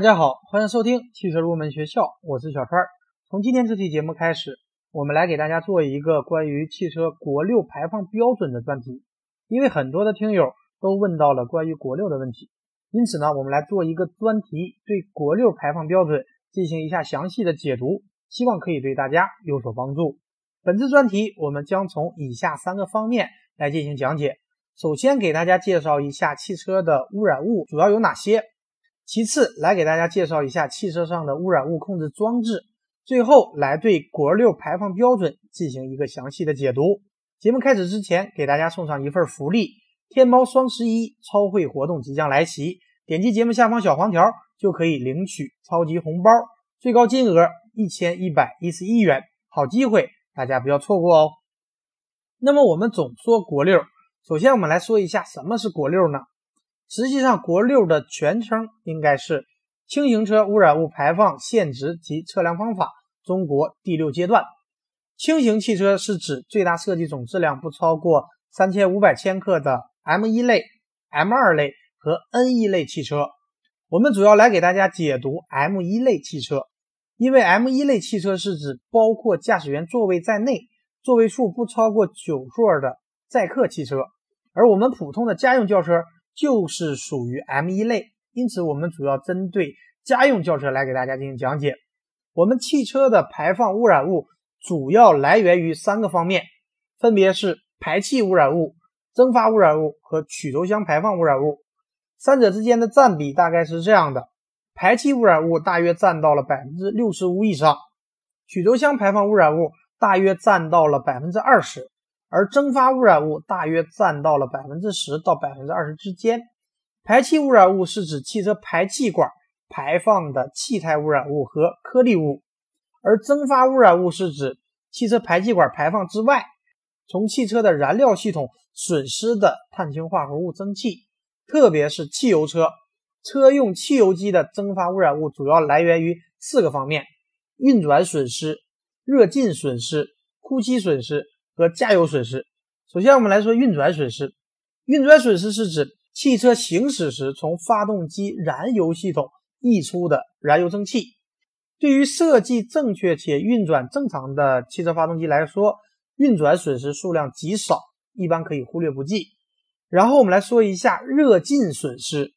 大家好，欢迎收听汽车入门学校，我是小川。从今天这期节目开始，我们来给大家做一个关于汽车国六排放标准的专题。因为很多的听友都问到了关于国六的问题，因此呢，我们来做一个专题，对国六排放标准进行一下详细的解读，希望可以对大家有所帮助。本次专题我们将从以下三个方面来进行讲解。首先给大家介绍一下汽车的污染物主要有哪些。其次，来给大家介绍一下汽车上的污染物控制装置。最后，来对国六排放标准进行一个详细的解读。节目开始之前，给大家送上一份福利：天猫双十一超惠活动即将来袭，点击节目下方小黄条就可以领取超级红包，最高金额一千一百一十一元，好机会，大家不要错过哦。那么我们总说国六，首先我们来说一下什么是国六呢？实际上，国六的全称应该是《轻型车污染物排放限值及测量方法》中国第六阶段。轻型汽车是指最大设计总质量不超过三千五百千克的 M 一类、M 二类和 N 一类汽车。我们主要来给大家解读 M 一类汽车，因为 M 一类汽车是指包括驾驶员座位在内，座位数不超过九座的载客汽车，而我们普通的家用轿车。就是属于 M 一类，因此我们主要针对家用轿车来给大家进行讲解。我们汽车的排放污染物主要来源于三个方面，分别是排气污染物、蒸发污染物和曲轴箱排放污染物。三者之间的占比大概是这样的：排气污染物大约占到了百分之六十五以上，曲轴箱排放污染物大约占到了百分之二十。而蒸发污染物大约占到了百分之十到百分之二十之间。排气污染物是指汽车排气管排放的气态污染物和颗粒物，而蒸发污染物是指汽车排气管排放之外，从汽车的燃料系统损失的碳氢化合物蒸汽，特别是汽油车，车用汽油机的蒸发污染物主要来源于四个方面：运转损失、热进损失、呼吸损失。和加油损失。首先，我们来说运转损失。运转损失是指汽车行驶时从发动机燃油系统溢出的燃油蒸汽。对于设计正确且运转正常的汽车发动机来说，运转损失数量极少，一般可以忽略不计。然后我们来说一下热浸损失。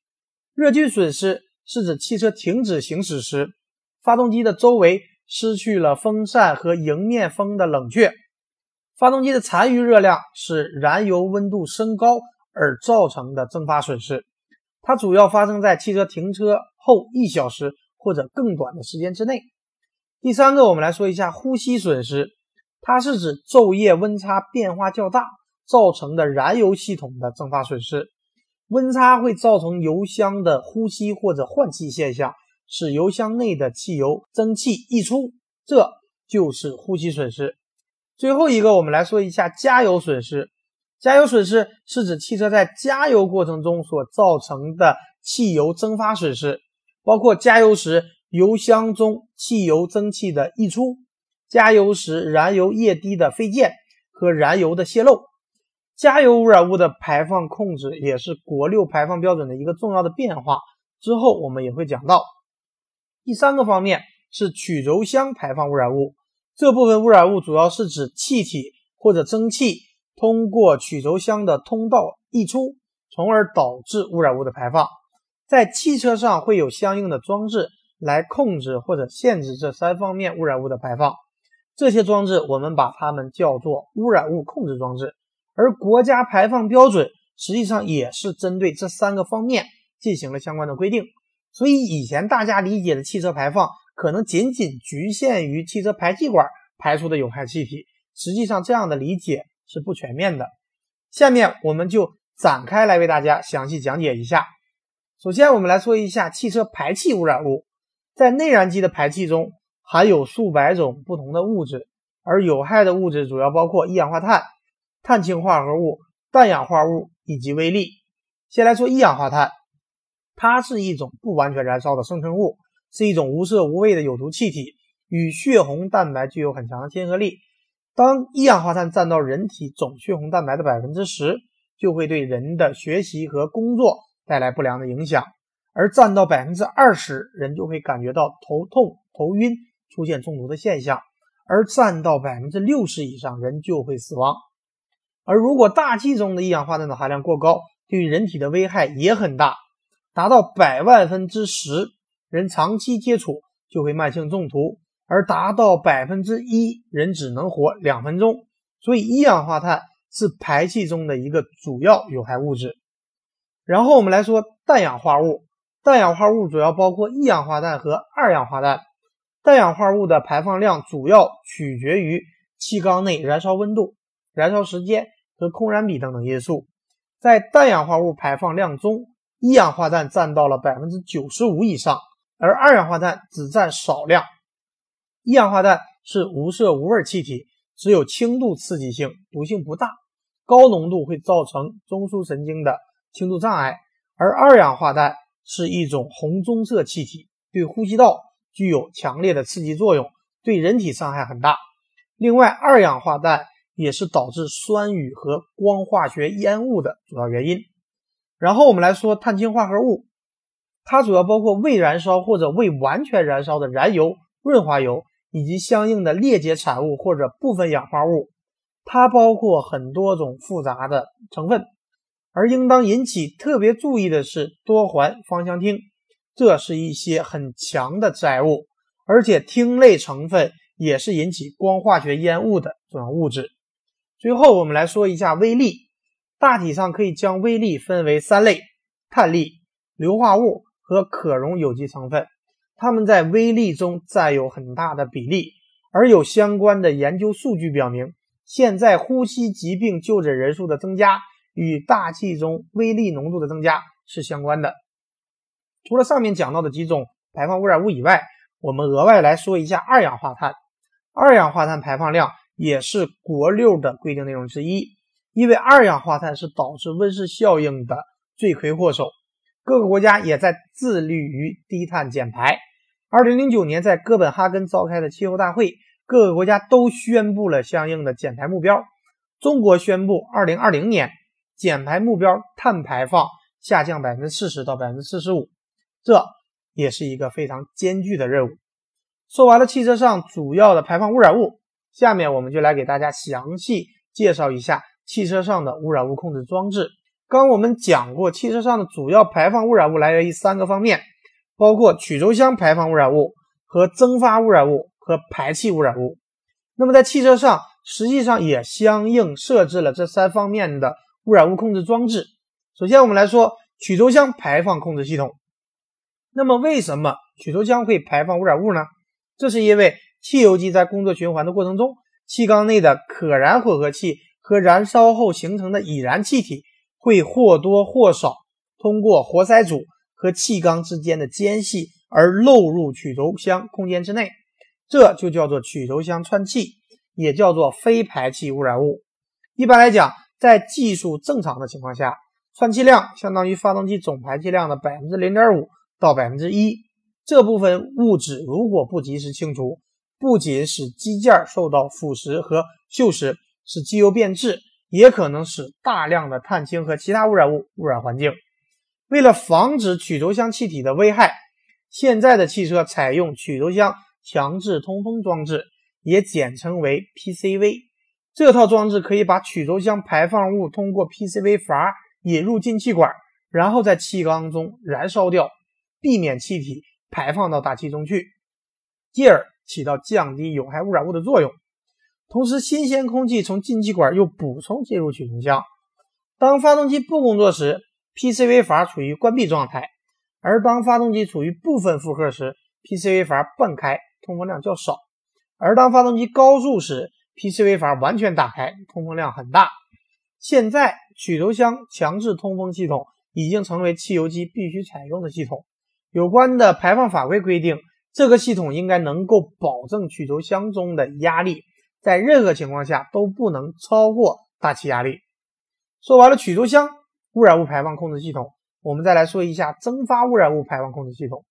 热浸损失是指汽车停止行驶时，发动机的周围失去了风扇和迎面风的冷却。发动机的残余热量是燃油温度升高而造成的蒸发损失，它主要发生在汽车停车后一小时或者更短的时间之内。第三个，我们来说一下呼吸损失，它是指昼夜温差变化较大造成的燃油系统的蒸发损失。温差会造成油箱的呼吸或者换气现象，使油箱内的汽油蒸汽溢出，这就是呼吸损失。最后一个，我们来说一下加油损失。加油损失是指汽车在加油过程中所造成的汽油蒸发损失，包括加油时油箱中汽油蒸汽的溢出、加油时燃油液滴的飞溅和燃油的泄漏。加油污染物的排放控制也是国六排放标准的一个重要的变化。之后我们也会讲到。第三个方面是曲轴箱排放污染物。这部分污染物主要是指气体或者蒸汽通过曲轴箱的通道溢出，从而导致污染物的排放。在汽车上会有相应的装置来控制或者限制这三方面污染物的排放。这些装置我们把它们叫做污染物控制装置。而国家排放标准实际上也是针对这三个方面进行了相关的规定。所以以前大家理解的汽车排放。可能仅仅局限于汽车排气管排出的有害气体，实际上这样的理解是不全面的。下面我们就展开来为大家详细讲解一下。首先，我们来说一下汽车排气污染物。在内燃机的排气中含有数百种不同的物质，而有害的物质主要包括一氧化碳、碳氢化合物、氮氧化物以及微粒。先来说一氧化碳，它是一种不完全燃烧的生成物。是一种无色无味的有毒气体，与血红蛋白具有很强的亲和力。当一氧化碳占到人体总血红蛋白的百分之十，就会对人的学习和工作带来不良的影响。而占到百分之二十，人就会感觉到头痛、头晕，出现中毒的现象；而占到百分之六十以上，人就会死亡。而如果大气中的一氧化碳的含量过高，对人体的危害也很大，达到百万分之十，人长期接触就会慢性中毒；而达到百分之一，人只能活两分钟。所以，一氧化碳是排气中的一个主要有害物质。然后我们来说氮氧化物，氮氧化物主要包括一氧化碳和二氧化氮。氮氧化物的排放量主要取决于气缸内燃烧温度、燃烧时间和空燃比等等因素。在氮氧化物排放量中，一氧化碳占到了百分之九十五以上，而二氧化碳只占少量。一氧化碳是无色无味气体，只有轻度刺激性，毒性不大，高浓度会造成中枢神经的轻度障碍。而二氧化碳是一种红棕色气体，对呼吸道具有强烈的刺激作用，对人体伤害很大。另外，二氧化氮。也是导致酸雨和光化学烟雾的主要原因。然后我们来说碳氢化合物，它主要包括未燃烧或者未完全燃烧的燃油、润滑油以及相应的裂解产物或者部分氧化物。它包括很多种复杂的成分，而应当引起特别注意的是多环芳香烃，这是一些很强的致癌物，而且烃类成分也是引起光化学烟雾的重要物质。最后，我们来说一下微粒。大体上可以将微粒分为三类：碳粒、硫化物和可溶有机成分。它们在微粒中占有很大的比例，而有相关的研究数据表明，现在呼吸疾病就诊人数的增加与大气中微粒浓度的增加是相关的。除了上面讲到的几种排放污染物以外，我们额外来说一下二氧化碳。二氧化碳排放量。也是国六的规定内容之一，因为二氧化碳是导致温室效应的罪魁祸首，各个国家也在致力于低碳减排。二零零九年在哥本哈根召开的气候大会，各个国家都宣布了相应的减排目标。中国宣布二零二零年减排目标，碳排放下降百分之四十到百分之四十五，这也是一个非常艰巨的任务。说完了汽车上主要的排放污染物。下面我们就来给大家详细介绍一下汽车上的污染物控制装置。刚我们讲过，汽车上的主要排放污染物来源于三个方面，包括曲轴箱排放污染物和蒸发污染物和排气污染物。那么在汽车上，实际上也相应设置了这三方面的污染物控制装置。首先，我们来说曲轴箱排放控制系统。那么，为什么曲轴箱会排放污染物呢？这是因为汽油机在工作循环的过程中，气缸内的可燃混合气和燃烧后形成的已燃气体会或多或少通过活塞组和气缸之间的间隙而漏入曲轴箱空间之内，这就叫做曲轴箱串气，也叫做非排气污染物。一般来讲，在技术正常的情况下，串气量相当于发动机总排气量的百分之零点五到百分之一。这部分物质如果不及时清除，不仅使机件受到腐蚀和锈蚀，使机油变质，也可能使大量的碳氢和其他污染物污染环境。为了防止曲轴箱气体的危害，现在的汽车采用曲轴箱强制通风装置，也简称为 PCV。这套装置可以把曲轴箱排放物通过 PCV 阀引入进气管，然后在气缸中燃烧掉，避免气体排放到大气中去，继而。起到降低有害污染物的作用，同时新鲜空气从进气管又补充进入曲轴箱。当发动机不工作时，PCV 阀处于关闭状态；而当发动机处于部分负荷时，PCV 阀半开，通风量较少；而当发动机高速时，PCV 阀完全打开，通风量很大。现在曲轴箱强制通风系统已经成为汽油机必须采用的系统。有关的排放法规规定。这个系统应该能够保证曲轴箱中的压力在任何情况下都不能超过大气压力。说完了曲轴箱污染物排放控制系统，我们再来说一下蒸发污染物排放控制系统。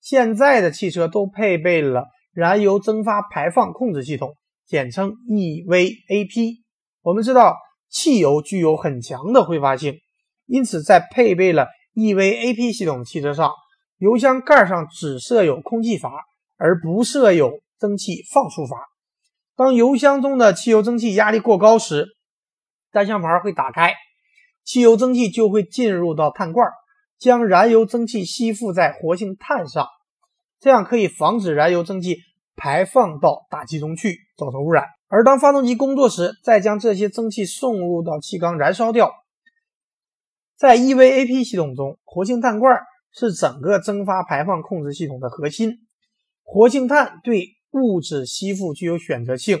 现在的汽车都配备了燃油蒸发排放控制系统，简称 EVAP。我们知道汽油具有很强的挥发性，因此在配备了 EVAP 系统的汽车上，油箱盖上只设有空气阀，而不设有蒸汽放出阀。当油箱中的汽油蒸汽压力过高时，单向阀会打开，汽油蒸汽就会进入到碳罐，将燃油蒸汽吸附在活性炭上，这样可以防止燃油蒸汽排放到大气中去，造成污染。而当发动机工作时，再将这些蒸汽送入到气缸燃烧掉。在 EVAP 系统中，活性炭罐是整个蒸发排放控制系统的核心。活性炭对物质吸附具有选择性，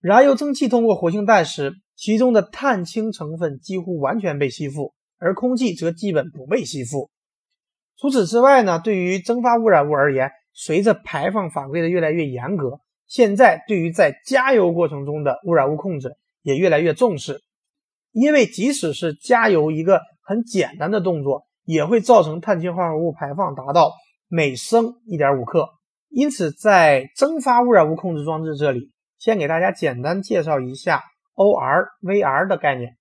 燃油蒸汽通过活性炭时，其中的碳氢成分几乎完全被吸附，而空气则基本不被吸附。除此之外呢，对于蒸发污染物而言，随着排放法规的越来越严格。现在对于在加油过程中的污染物控制也越来越重视，因为即使是加油一个很简单的动作，也会造成碳氢化合物排放达到每升一点五克。因此，在蒸发污染物控制装置这里，先给大家简单介绍一下 ORVR 的概念。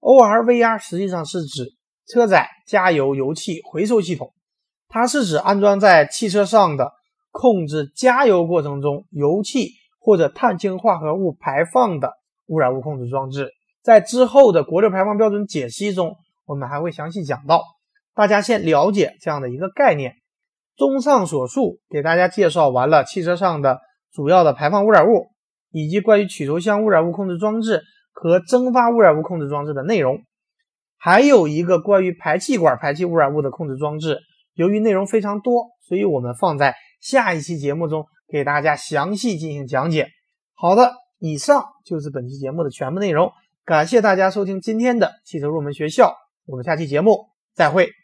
ORVR 实际上是指车载加油油气回收系统，它是指安装在汽车上的。控制加油过程中油气或者碳氢化合物排放的污染物控制装置，在之后的国六排放标准解析中，我们还会详细讲到。大家先了解这样的一个概念。综上所述，给大家介绍完了汽车上的主要的排放污染物，以及关于曲轴箱污染物控制装置和蒸发污染物控制装置的内容。还有一个关于排气管排气污染物的控制装置，由于内容非常多，所以我们放在。下一期节目中给大家详细进行讲解。好的，以上就是本期节目的全部内容。感谢大家收听今天的汽车入门学校，我们下期节目再会。